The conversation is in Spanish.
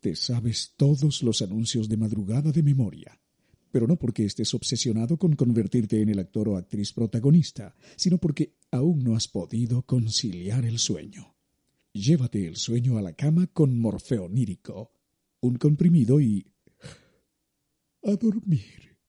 Te sabes todos los anuncios de madrugada de memoria, pero no porque estés obsesionado con convertirte en el actor o actriz protagonista, sino porque aún no has podido conciliar el sueño. Llévate el sueño a la cama con morfeo un comprimido y... a dormir.